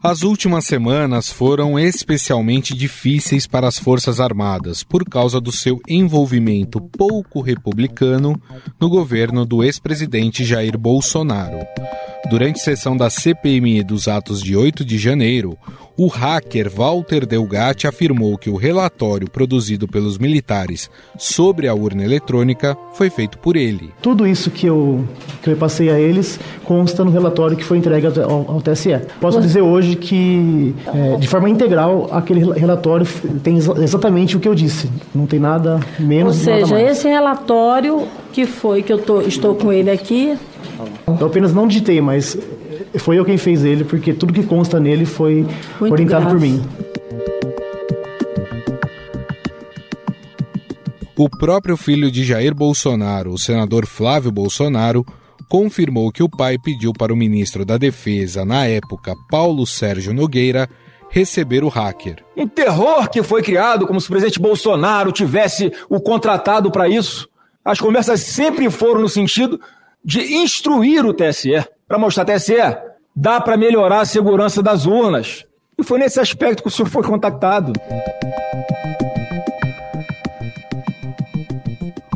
As últimas semanas foram especialmente difíceis para as Forças Armadas por causa do seu envolvimento pouco republicano no governo do ex-presidente Jair Bolsonaro. Durante sessão da CPMI dos atos de 8 de janeiro, o hacker Walter Delgatti afirmou que o relatório produzido pelos militares sobre a urna eletrônica foi feito por ele. Tudo isso que eu, que eu passei a eles consta no relatório que foi entregue ao, ao TSE. Posso dizer hoje que, é, de forma integral, aquele relatório tem exatamente o que eu disse. Não tem nada menos Ou seja, esse relatório que foi que eu tô, estou com ele aqui. Eu apenas não digitei, mas foi eu quem fez ele, porque tudo que consta nele foi Muito orientado por mim. O próprio filho de Jair Bolsonaro, o senador Flávio Bolsonaro, confirmou que o pai pediu para o ministro da Defesa, na época, Paulo Sérgio Nogueira, receber o hacker. Um terror que foi criado como se o presidente Bolsonaro tivesse o contratado para isso. As conversas sempre foram no sentido de instruir o TSE para mostrar TSE, dá para melhorar a segurança das urnas. E foi nesse aspecto que o senhor foi contactado.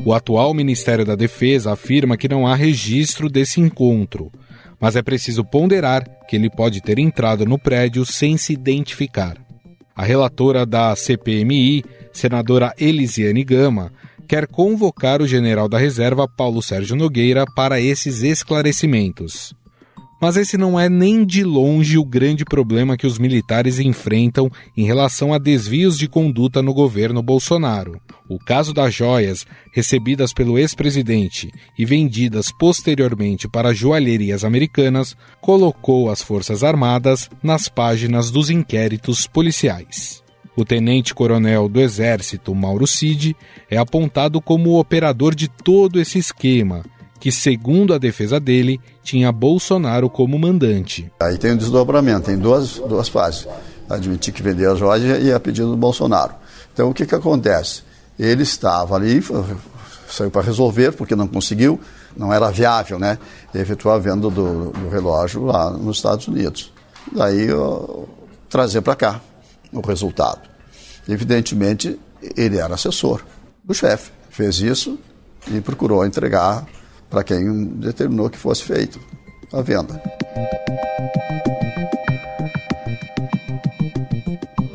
O atual Ministério da Defesa afirma que não há registro desse encontro, mas é preciso ponderar que ele pode ter entrado no prédio sem se identificar. A relatora da CPMI, senadora Elisiane Gama, quer convocar o general da reserva Paulo Sérgio Nogueira para esses esclarecimentos. Mas esse não é nem de longe o grande problema que os militares enfrentam em relação a desvios de conduta no governo Bolsonaro. O caso das joias, recebidas pelo ex-presidente e vendidas posteriormente para joalherias americanas, colocou as Forças Armadas nas páginas dos inquéritos policiais. O tenente-coronel do Exército, Mauro Cid, é apontado como o operador de todo esse esquema que, segundo a defesa dele, tinha Bolsonaro como mandante. Aí tem um desdobramento, tem duas, duas fases. Admitir que vendeu a joia e a pedido do Bolsonaro. Então o que, que acontece? Ele estava ali, saiu para resolver, porque não conseguiu, não era viável, né? Efetuar a venda do, do relógio lá nos Estados Unidos. Daí trazer para cá o resultado. Evidentemente, ele era assessor do chefe. Fez isso e procurou entregar para quem determinou que fosse feito a venda.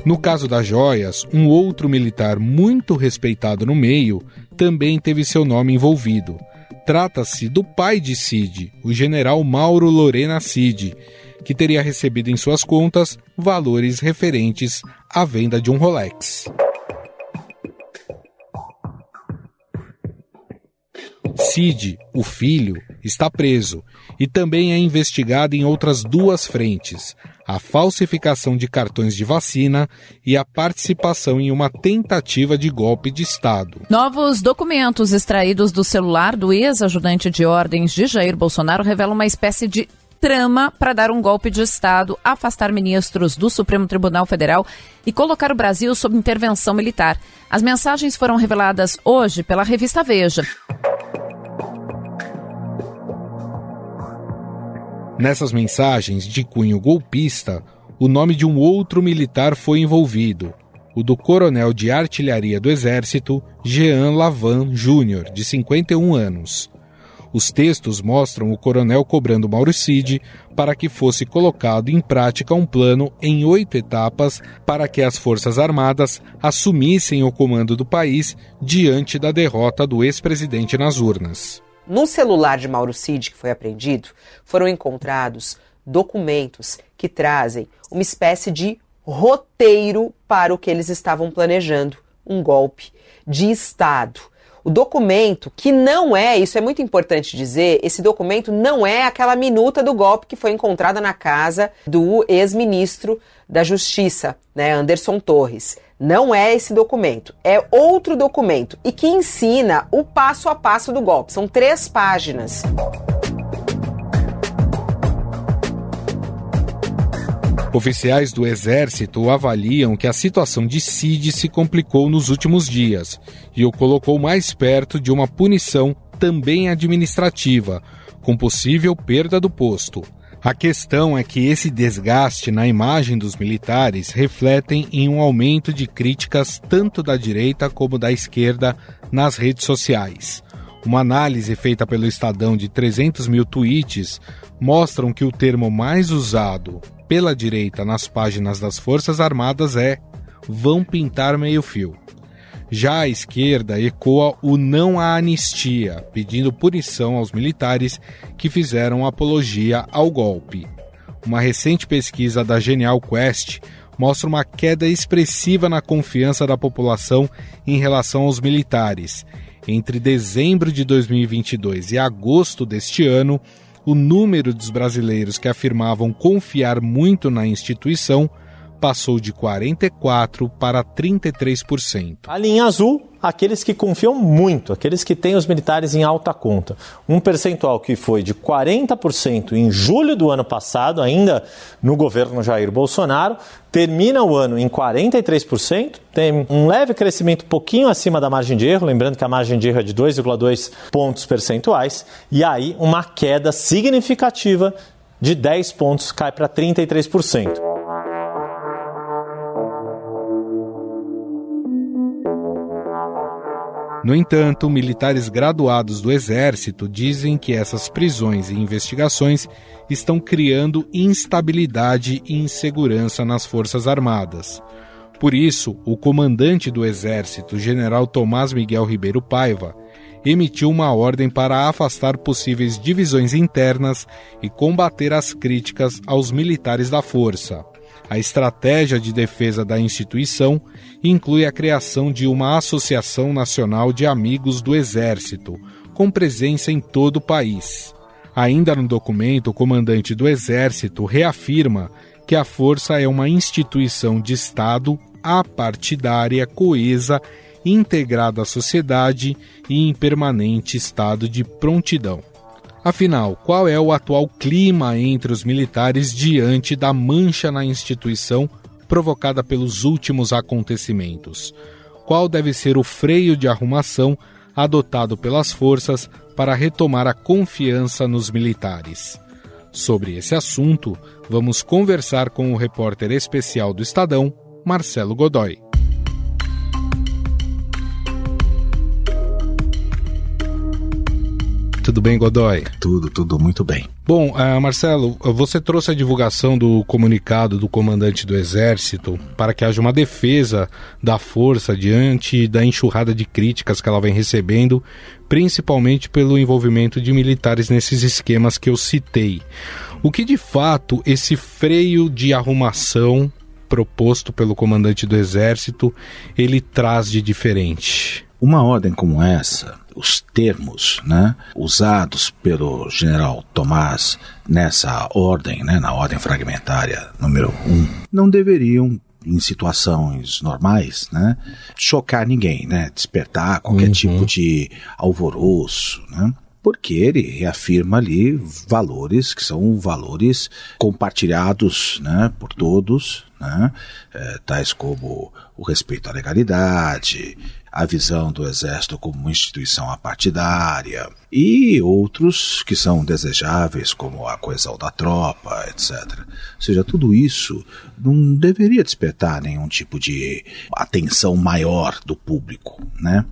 No caso das joias, um outro militar muito respeitado no meio também teve seu nome envolvido. Trata-se do pai de Cid, o general Mauro Lorena Cid, que teria recebido em suas contas valores referentes à venda de um Rolex. Cid, o filho, está preso e também é investigado em outras duas frentes: a falsificação de cartões de vacina e a participação em uma tentativa de golpe de Estado. Novos documentos extraídos do celular do ex-ajudante de ordens de Jair Bolsonaro revelam uma espécie de trama para dar um golpe de Estado, afastar ministros do Supremo Tribunal Federal e colocar o Brasil sob intervenção militar. As mensagens foram reveladas hoje pela revista Veja. Nessas mensagens de cunho golpista, o nome de um outro militar foi envolvido, o do coronel de artilharia do Exército, Jean Lavan Júnior, de 51 anos. Os textos mostram o coronel cobrando Mauro Cid para que fosse colocado em prática um plano em oito etapas para que as Forças Armadas assumissem o comando do país diante da derrota do ex-presidente nas urnas. No celular de Mauro Cid, que foi apreendido, foram encontrados documentos que trazem uma espécie de roteiro para o que eles estavam planejando um golpe de Estado. O documento, que não é, isso é muito importante dizer, esse documento não é aquela minuta do golpe que foi encontrada na casa do ex-ministro da Justiça, né, Anderson Torres. Não é esse documento, é outro documento e que ensina o passo a passo do golpe. São três páginas. Oficiais do Exército avaliam que a situação de Cid se complicou nos últimos dias e o colocou mais perto de uma punição também administrativa, com possível perda do posto. A questão é que esse desgaste na imagem dos militares refletem em um aumento de críticas tanto da direita como da esquerda nas redes sociais. Uma análise feita pelo Estadão de 300 mil tweets mostram que o termo mais usado pela direita nas páginas das Forças Armadas é vão pintar meio-fio. Já a esquerda ecoa o não à anistia, pedindo punição aos militares que fizeram apologia ao golpe. Uma recente pesquisa da Genial Quest mostra uma queda expressiva na confiança da população em relação aos militares. Entre dezembro de 2022 e agosto deste ano, o número dos brasileiros que afirmavam confiar muito na instituição passou de 44% para 33%. A linha azul, aqueles que confiam muito, aqueles que têm os militares em alta conta. Um percentual que foi de 40% em julho do ano passado, ainda no governo Jair Bolsonaro, termina o ano em 43%, tem um leve crescimento pouquinho acima da margem de erro, lembrando que a margem de erro é de 2,2 pontos percentuais, e aí uma queda significativa de 10 pontos cai para 33%. No entanto, militares graduados do Exército dizem que essas prisões e investigações estão criando instabilidade e insegurança nas Forças Armadas. Por isso, o comandante do Exército, General Tomás Miguel Ribeiro Paiva, emitiu uma ordem para afastar possíveis divisões internas e combater as críticas aos militares da força. A estratégia de defesa da instituição inclui a criação de uma Associação Nacional de Amigos do Exército, com presença em todo o país. Ainda no documento, o comandante do Exército reafirma que a Força é uma instituição de Estado apartidária, coesa, integrada à sociedade e em permanente estado de prontidão. Afinal, qual é o atual clima entre os militares diante da mancha na instituição provocada pelos últimos acontecimentos? Qual deve ser o freio de arrumação adotado pelas forças para retomar a confiança nos militares? Sobre esse assunto, vamos conversar com o repórter especial do Estadão, Marcelo Godoy. Tudo bem, Godoy? Tudo, tudo muito bem. Bom, uh, Marcelo, você trouxe a divulgação do comunicado do comandante do Exército para que haja uma defesa da força diante da enxurrada de críticas que ela vem recebendo, principalmente pelo envolvimento de militares nesses esquemas que eu citei. O que de fato esse freio de arrumação proposto pelo comandante do Exército ele traz de diferente? Uma ordem como essa os termos né, usados pelo general Tomás nessa ordem, né, na ordem fragmentária número 1, um, não deveriam em situações normais, né, chocar ninguém, né, despertar qualquer uhum. tipo de alvoroço, né, porque ele reafirma ali valores que são valores compartilhados, né, por todos, né, é, tais como o respeito à legalidade, a visão do Exército como uma instituição apartidária e outros que são desejáveis, como a coesão da tropa, etc. Ou seja, tudo isso não deveria despertar nenhum tipo de atenção maior do público, né?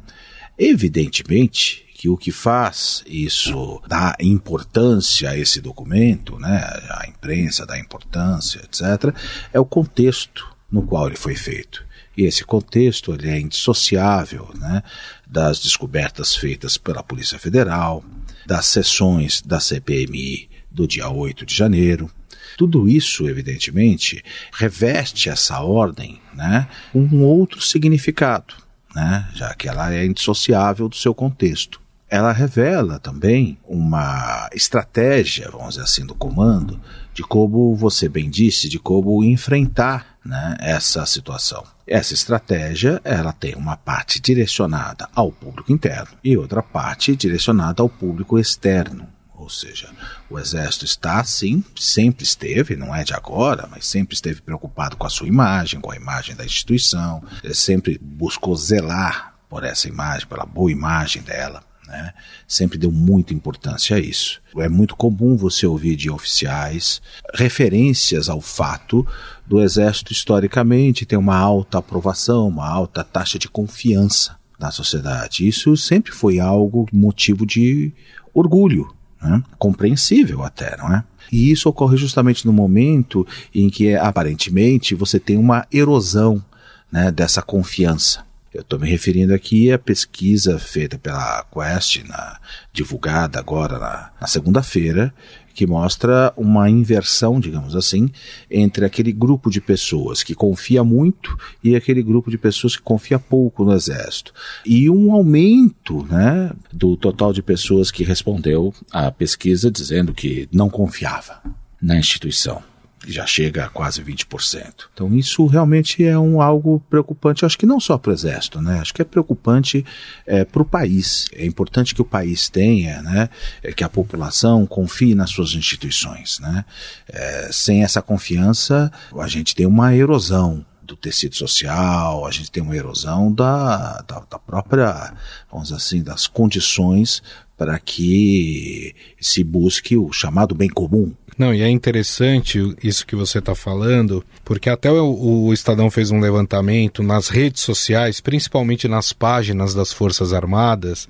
Evidentemente que o que faz isso dá importância a esse documento, né, a imprensa dá importância, etc., é o contexto no qual ele foi feito. E esse contexto ele é indissociável né, das descobertas feitas pela Polícia Federal, das sessões da CPMI do dia 8 de janeiro. Tudo isso, evidentemente, reveste essa ordem né, um outro significado, né, já que ela é indissociável do seu contexto ela revela também uma estratégia, vamos dizer assim, do comando, de como você bem disse, de como enfrentar né, essa situação. Essa estratégia ela tem uma parte direcionada ao público interno e outra parte direcionada ao público externo. Ou seja, o Exército está, sim, sempre esteve, não é de agora, mas sempre esteve preocupado com a sua imagem, com a imagem da instituição, sempre buscou zelar por essa imagem, pela boa imagem dela. Né? Sempre deu muita importância a isso. É muito comum você ouvir de oficiais referências ao fato do Exército historicamente ter uma alta aprovação, uma alta taxa de confiança na sociedade. Isso sempre foi algo motivo de orgulho, né? compreensível até, não é? E isso ocorre justamente no momento em que aparentemente você tem uma erosão né, dessa confiança. Eu estou me referindo aqui à pesquisa feita pela Quest, na, divulgada agora na, na segunda-feira, que mostra uma inversão, digamos assim, entre aquele grupo de pessoas que confia muito e aquele grupo de pessoas que confia pouco no Exército. E um aumento né, do total de pessoas que respondeu à pesquisa dizendo que não confiava na instituição já chega a quase 20%. Então isso realmente é um algo preocupante, acho que não só para o Exército, né? acho que é preocupante é, para o país. É importante que o país tenha, né, é, que a população confie nas suas instituições. Né? É, sem essa confiança, a gente tem uma erosão do tecido social, a gente tem uma erosão da, da, da própria, vamos dizer assim, das condições para que se busque o chamado bem comum, não, e é interessante isso que você está falando, porque até o, o, Estadão fez um levantamento nas redes sociais, principalmente nas páginas das Forças Armadas,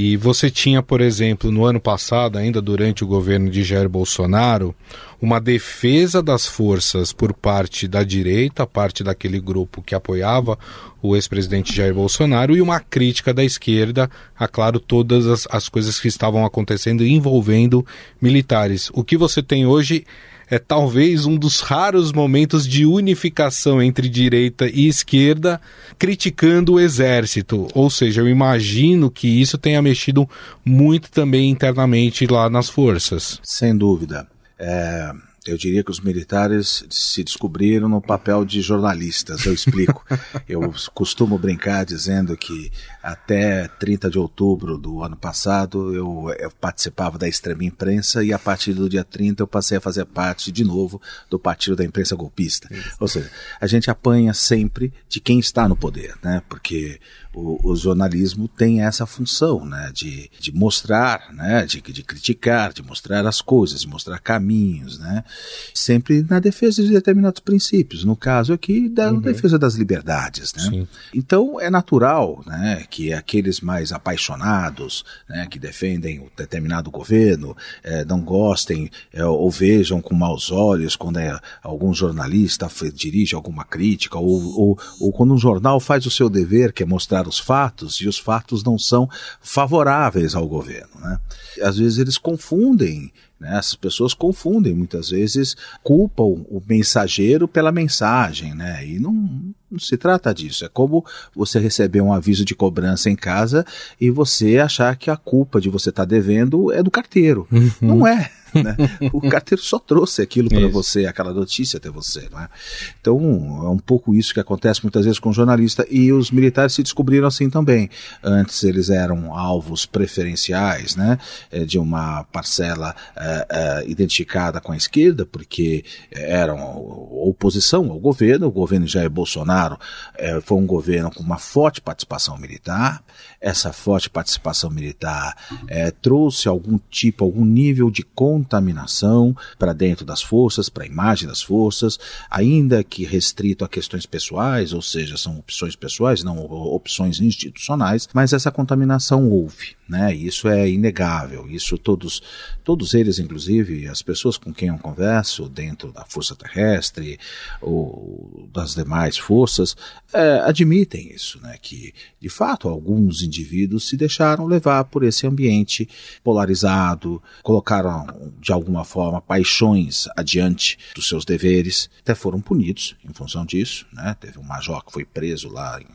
e você tinha, por exemplo, no ano passado, ainda durante o governo de Jair Bolsonaro, uma defesa das forças por parte da direita, parte daquele grupo que apoiava o ex-presidente Jair Bolsonaro, e uma crítica da esquerda a, claro, todas as, as coisas que estavam acontecendo envolvendo militares. O que você tem hoje talvez um dos raros momentos de unificação entre direita e esquerda criticando o exército. Ou seja, eu imagino que isso tenha mexido muito também internamente lá nas forças. Sem dúvida. É, eu diria que os militares se descobriram no papel de jornalistas, eu explico. eu costumo brincar dizendo que até 30 de outubro do ano passado eu, eu, participava da extrema imprensa e a partir do dia 30 eu passei a fazer parte de novo do partido da imprensa golpista. Isso. Ou seja, a gente apanha sempre de quem está no poder, né? Porque o, o, jornalismo tem essa função, né, de, de mostrar, né, de, de criticar, de mostrar as coisas, de mostrar caminhos, né, sempre na defesa de determinados princípios. No caso aqui, da uhum. defesa das liberdades, né. Sim. Então é natural, né, que aqueles mais apaixonados, né, que defendem um determinado governo, é, não gostem é, ou vejam com maus olhos quando é, algum jornalista dirige alguma crítica ou, ou, ou quando um jornal faz o seu dever, que é mostrar os fatos e os fatos não são favoráveis ao governo. Né? Às vezes eles confundem né? Essas pessoas confundem, muitas vezes culpam o mensageiro pela mensagem, né? E não, não, se trata disso. É como você receber um aviso de cobrança em casa e você achar que a culpa de você estar tá devendo é do carteiro. Uhum. Não é. Né? O carteiro só trouxe aquilo para você, aquela notícia até você. Não é? Então, é um pouco isso que acontece muitas vezes com o jornalista. E os militares se descobriram assim também. Antes eles eram alvos preferenciais né, eh, de uma parcela uh, uh, identificada com a esquerda, porque eram oposição ao governo. O governo Jair Bolsonaro uh, foi um governo com uma forte participação militar. Essa forte participação militar trouxe algum tipo, algum nível de contaminação para dentro das forças, para a imagem das forças, ainda que restrito a questões pessoais, ou seja, são opções pessoais, não opções institucionais, mas essa contaminação houve, né? Isso é inegável. Isso todos, todos eles, inclusive as pessoas com quem eu converso dentro da força terrestre ou das demais forças, é, admitem isso, né? Que de fato alguns indivíduos se deixaram levar por esse ambiente polarizado, colocaram de alguma forma, paixões adiante dos seus deveres, até foram punidos em função disso. Né? Teve um major que foi preso lá em,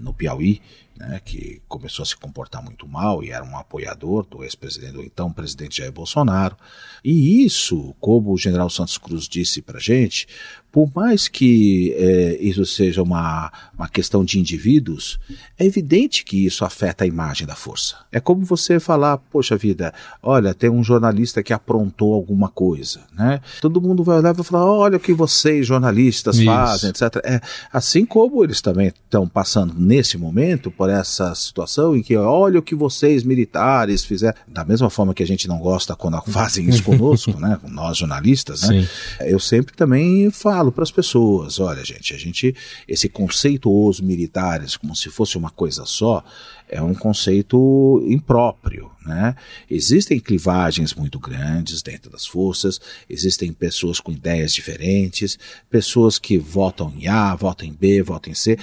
no Piauí, né, que começou a se comportar muito mal e era um apoiador do ex-presidente, do então presidente Jair Bolsonaro. E isso, como o general Santos Cruz disse para gente, por mais que é, isso seja uma, uma questão de indivíduos, é evidente que isso afeta a imagem da força. É como você falar, poxa vida, olha, tem um jornalista que aprontou alguma coisa, né? Todo mundo vai olhar e vai falar, olha o que vocês jornalistas isso. fazem, etc. É, assim como eles também estão passando nesse momento por essa situação em que olha o que vocês militares fizeram, da mesma forma que a gente não gosta quando fazem isso conosco, né, nós jornalistas, né, eu sempre também falo para as pessoas, olha gente, a gente esse conceituoso militares como se fosse uma coisa só é um conceito impróprio, né? Existem clivagens muito grandes dentro das forças, existem pessoas com ideias diferentes, pessoas que votam em A, votam em B, votam em C.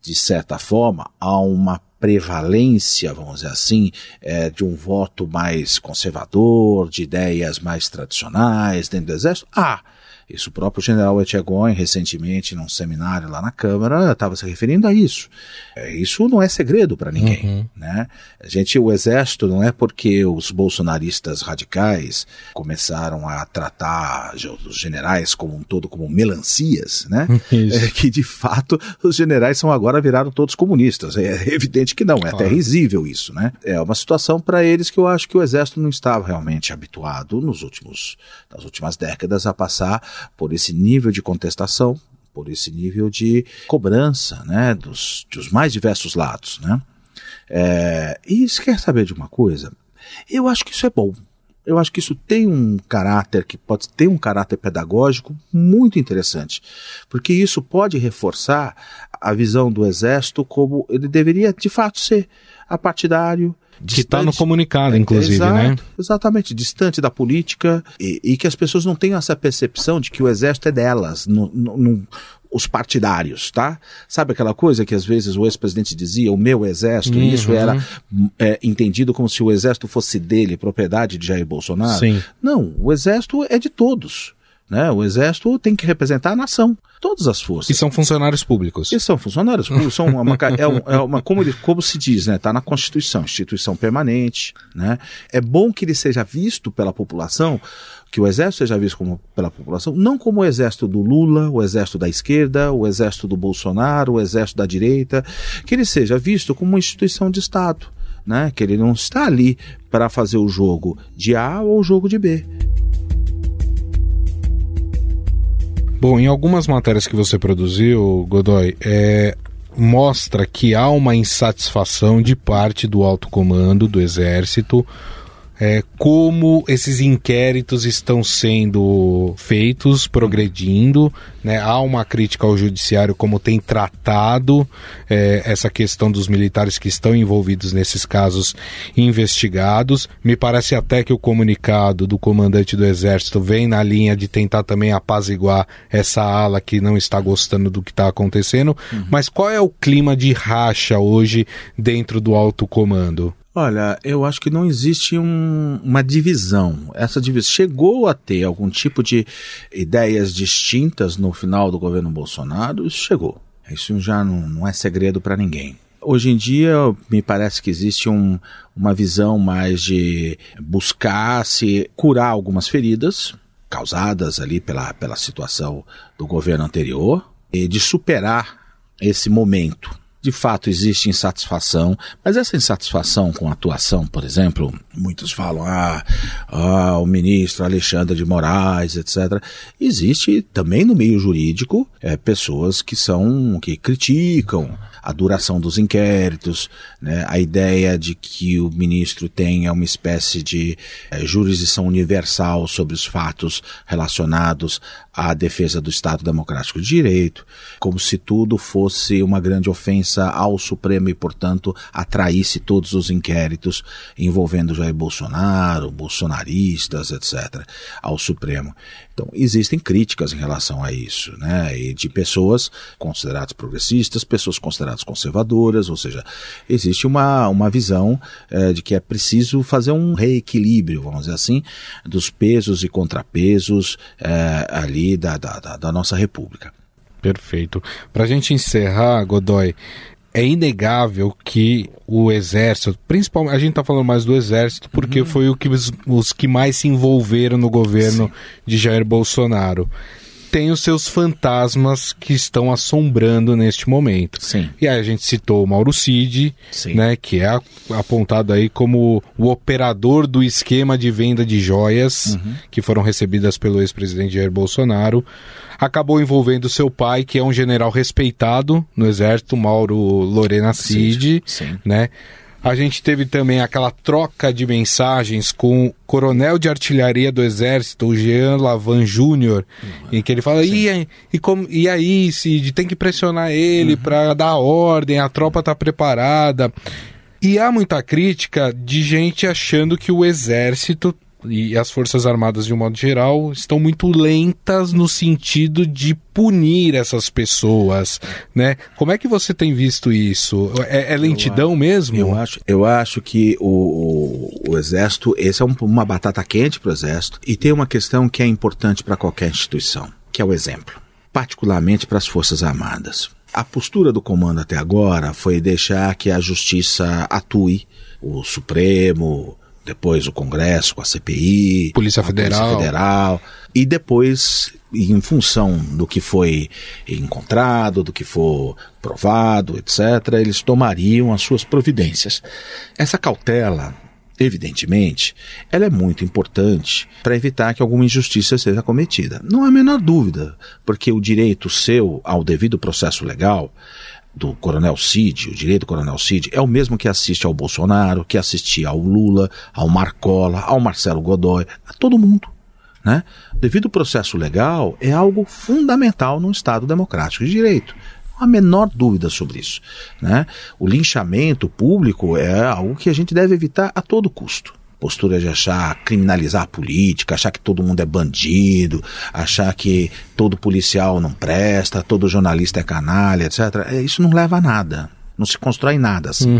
De certa forma, há uma prevalência, vamos dizer assim, é, de um voto mais conservador, de ideias mais tradicionais dentro do exército? Ah, isso o próprio general Etchegoin, recentemente, num seminário lá na Câmara, estava se referindo a isso. É, isso não é segredo para ninguém. Uhum. Né? A gente, o Exército, não é porque os bolsonaristas radicais começaram a tratar os generais como um todo como melancias, né? É, que de fato os generais são agora viraram todos comunistas. É evidente que não, é claro. até risível isso, né? É uma situação para eles que eu acho que o Exército não estava realmente habituado nos últimos, nas últimas décadas a passar por esse nível de contestação, por esse nível de cobrança, né, dos, dos mais diversos lados, né. É, e se quer saber de uma coisa, eu acho que isso é bom. Eu acho que isso tem um caráter que pode ter um caráter pedagógico muito interessante, porque isso pode reforçar a visão do exército como ele deveria de fato ser, apartidário, que está no comunicado, inclusive, Exato, né? Exatamente, distante da política e, e, que as pessoas não tenham essa percepção de que o exército é delas, no, os partidários, tá? Sabe aquela coisa que às vezes o ex-presidente dizia, o meu exército, uhum. e isso era é, entendido como se o exército fosse dele, propriedade de Jair Bolsonaro? Sim. Não, o exército é de todos. Né? O exército tem que representar a nação, todas as forças. E são funcionários públicos. E são funcionários públicos, são uma, é, uma, é uma como, ele, como se diz, né? Está na Constituição, instituição permanente, né? É bom que ele seja visto pela população, que o exército seja visto como, pela população, não como o exército do Lula, o exército da esquerda, o exército do Bolsonaro, o exército da direita, que ele seja visto como uma instituição de Estado, né? Que ele não está ali para fazer o jogo de A ou o jogo de B. Bom, em algumas matérias que você produziu, Godoy, é, mostra que há uma insatisfação de parte do alto comando do Exército é, como esses inquéritos estão sendo feitos, progredindo. Né? Há uma crítica ao judiciário como tem tratado é, essa questão dos militares que estão envolvidos nesses casos investigados. Me parece até que o comunicado do comandante do Exército vem na linha de tentar também apaziguar essa ala que não está gostando do que está acontecendo. Uhum. Mas qual é o clima de racha hoje dentro do alto comando? Olha, eu acho que não existe um, uma divisão. Essa divisão chegou a ter algum tipo de ideias distintas no final do governo Bolsonaro, chegou. Isso já não, não é segredo para ninguém. Hoje em dia, me parece que existe um, uma visão mais de buscar se curar algumas feridas causadas ali pela, pela situação do governo anterior e de superar esse momento de fato existe insatisfação, mas essa insatisfação com a atuação, por exemplo, muitos falam, ah, ah, o ministro Alexandre de Moraes, etc. Existe também no meio jurídico é, pessoas que são, que criticam a duração dos inquéritos, né, a ideia de que o ministro tenha uma espécie de é, jurisdição universal sobre os fatos relacionados à defesa do Estado Democrático de Direito, como se tudo fosse uma grande ofensa ao Supremo e, portanto, atraísse todos os inquéritos envolvendo Jair Bolsonaro, bolsonaristas, etc., ao Supremo. Então, existem críticas em relação a isso, né? E de pessoas consideradas progressistas, pessoas consideradas conservadoras, ou seja, existe uma, uma visão é, de que é preciso fazer um reequilíbrio, vamos dizer assim, dos pesos e contrapesos é, ali da, da, da, da nossa República. Perfeito. Para a gente encerrar, Godoy, é inegável que o exército, principalmente a gente está falando mais do exército porque uhum. foi o que os, os, que mais se envolveram no governo Sim. de Jair Bolsonaro. Tem os seus fantasmas que estão assombrando neste momento. Sim. E aí a gente citou o Mauro Cid, Sim. né, que é apontado aí como o operador do esquema de venda de joias Uhum. que foram recebidas pelo ex-presidente Jair Bolsonaro. Acabou envolvendo seu pai, que é um general respeitado no exército, Mauro Lorena Cid, Sim. né? A gente teve também aquela troca de mensagens com o coronel de artilharia do Exército, o Jean Lavan Júnior, em que ele fala: e, aí- e, como, e aí, Cid, tem que pressionar ele para dar ordem, a tropa tá preparada. E há muita crítica de gente achando que o Exército e as Forças Armadas, de um modo geral, estão muito lentas no sentido de punir essas pessoas, né? Como é que você tem visto isso? É, é lentidão mesmo? Eu acho, eu acho que o, o, o Exército, esse é um- uma batata quente para o Exército, e tem uma questão que é importante para qualquer instituição, que é o exemplo, particularmente para as Forças Armadas. A postura do comando até agora foi deixar que a Justiça atue, o Supremo, depois o Congresso com a CPI, Polícia Federal. Federal, e depois, em função do que foi encontrado, do que for provado, etc., eles tomariam as suas providências. Essa cautela, evidentemente, ela é muito importante para evitar que alguma injustiça seja cometida. Não há a menor dúvida, porque o direito seu ao devido processo legal do Coronel Cid, o direito do Coronel Cid, é o mesmo que assiste ao Bolsonaro, que assistia ao Lula, ao Marcola, ao Marcelo Godoy, a todo mundo. Né? Devido processo legal é algo fundamental num Estado democrático de direito. Não há a menor dúvida sobre isso. Né? O linchamento público é algo que a gente deve evitar a todo custo. Postura de achar, criminalizar a política, achar que todo mundo é bandido, achar que todo policial não presta, todo jornalista é canalha, etc. É, Isso não leva a nada. Não se constrói nada assim.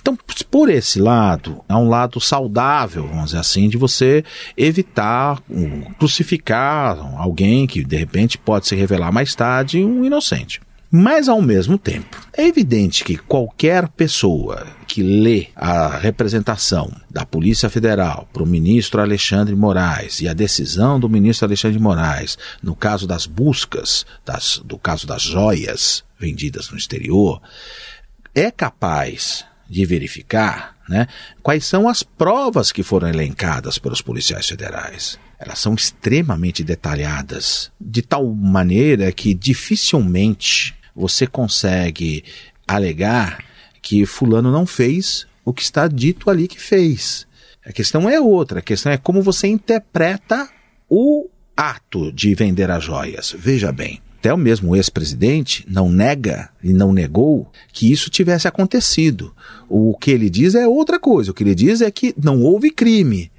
Então, por esse lado, é um lado saudável, vamos dizer assim, de você evitar um, crucificar alguém que de repente pode se revelar mais tarde um inocente. Mas, ao mesmo tempo, é evidente que qualquer pessoa que lê a representação da Polícia Federal para o ministro Alexandre Moraes e a decisão do ministro Alexandre Moraes no caso das buscas, das, do caso das joias vendidas no exterior, é capaz de verificar né, quais são as provas que foram elencadas pelos policiais federais. Elas são extremamente detalhadas, de tal maneira que dificilmente você consegue alegar que fulano não fez o que está dito ali que fez. A questão é outra, a questão é como você interpreta o ato de vender as joias. Veja bem, até o mesmo ex-presidente não nega e não negou que isso tivesse acontecido. O que ele diz é outra coisa. O que ele diz é que não houve crime.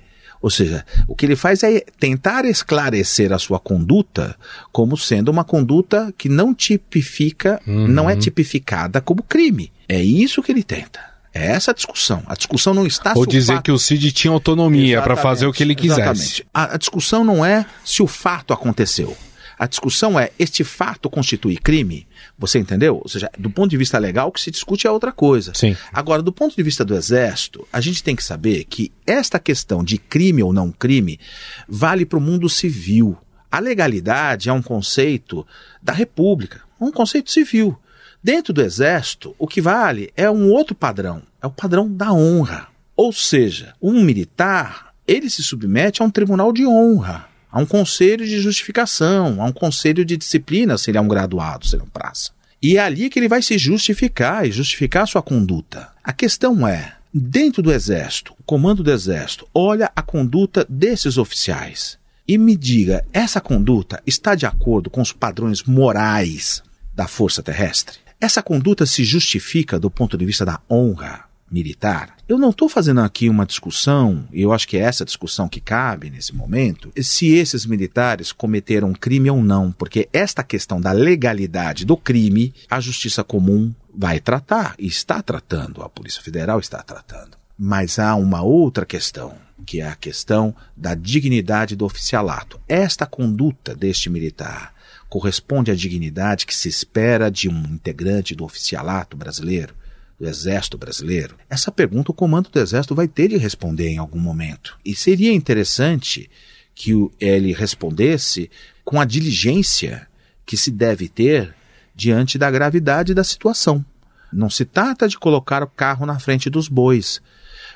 Ou seja, o que ele faz é tentar esclarecer a sua conduta como sendo uma conduta que não tipifica, não é tipificada como crime. É isso que ele tenta. É essa a discussão. A discussão não está Ou dizer fato- que o Cid tinha autonomia para fazer o que ele quisesse. Exatamente. A, a discussão não é se o fato aconteceu. A discussão é este fato constitui crime? Você entendeu? Ou seja, do ponto de vista legal, o que se discute é outra coisa. Sim. Agora, do ponto de vista do Exército, a gente tem que saber que esta questão de crime ou não crime vale para o mundo civil. A legalidade é um conceito da República, um conceito civil. Dentro do Exército, o que vale é um outro padrão, é o padrão da honra. Ou seja, um militar, ele se submete a um tribunal de honra, a um conselho de justificação, a um conselho de disciplina, se ele é um graduado, se ele é um praça. E é ali que ele vai se justificar e justificar sua conduta. A questão é, dentro do Exército, o comando do Exército, olha a conduta desses oficiais e me diga, essa conduta está de acordo com os padrões morais da Força Terrestre? Essa conduta se justifica do ponto de vista da honra militar? Eu não estou fazendo aqui uma discussão, e eu acho que é essa discussão que cabe nesse momento, se esses militares cometeram crime ou não, porque esta questão da legalidade do crime, a justiça comum vai tratar, e está tratando, a Polícia Federal está tratando. Mas há uma outra questão, que é a questão da dignidade do oficialato. Esta conduta deste militar corresponde à dignidade que se espera de um integrante do oficialato brasileiro, do Exército Brasileiro? Essa pergunta o comando do Exército vai ter de responder em algum momento. E seria interessante que ele respondesse com a diligência que se deve ter diante da gravidade da situação. Não se trata de colocar o carro na frente dos bois,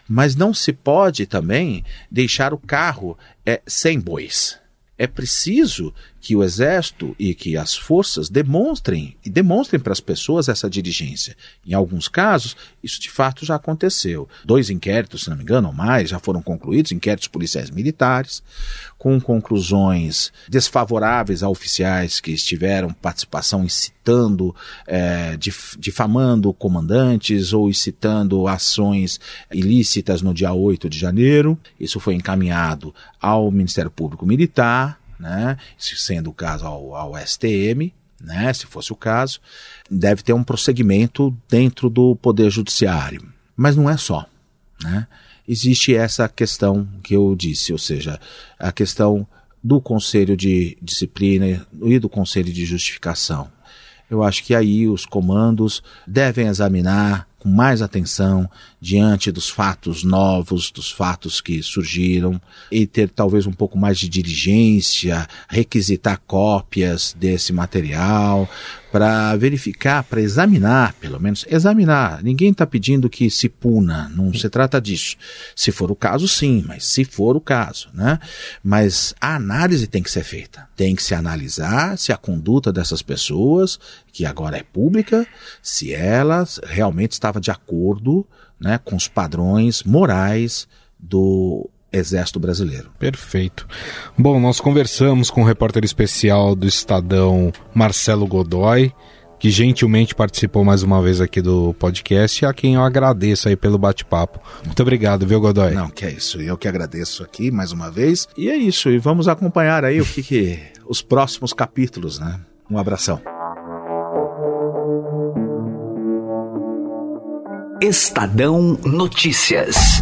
mas não se pode também deixar o carro é, sem bois. É preciso que o Exército e que as forças demonstrem e demonstrem para as pessoas essa diligência. Em alguns casos, isso de fato já aconteceu. Dois inquéritos, se não me engano, ou mais, já foram concluídos, inquéritos policiais militares, com conclusões desfavoráveis a oficiais que estiveram participação incitando, é, dif difamando comandantes ou incitando ações ilícitas no dia 8 de janeiro. Isso foi encaminhado ao Ministério Público Militar né? sendo o caso ao, ao STM, né? se fosse o caso, deve ter um prosseguimento dentro do Poder Judiciário. Mas não é só. Né? Existe essa questão que eu disse, ou seja, a questão do Conselho de Disciplina e do Conselho de Justificação. Eu acho que aí os comandos devem examinar com mais atenção diante dos fatos novos, dos fatos que surgiram, e ter talvez um pouco mais de diligência, requisitar cópias desse material, para verificar, para examinar, pelo menos examinar. Ninguém está pedindo que se puna, não se trata disso. Se for o caso, sim, mas se for o caso, né? Mas a análise tem que ser feita. Tem que se analisar se a conduta dessas pessoas, que agora é pública, se elas realmente estava de acordo né, com os padrões morais do Exército Brasileiro. Perfeito. Bom, nós conversamos com o repórter especial do Estadão, Marcelo Godoy, que gentilmente participou mais uma vez aqui do podcast, a quem eu agradeço aí pelo bate-papo. Muito obrigado, viu, Godoy? Não, que é isso. Eu que agradeço aqui mais uma vez. E é isso. E vamos acompanhar aí o que, que os próximos capítulos, né? Um abração. Estadão Notícias.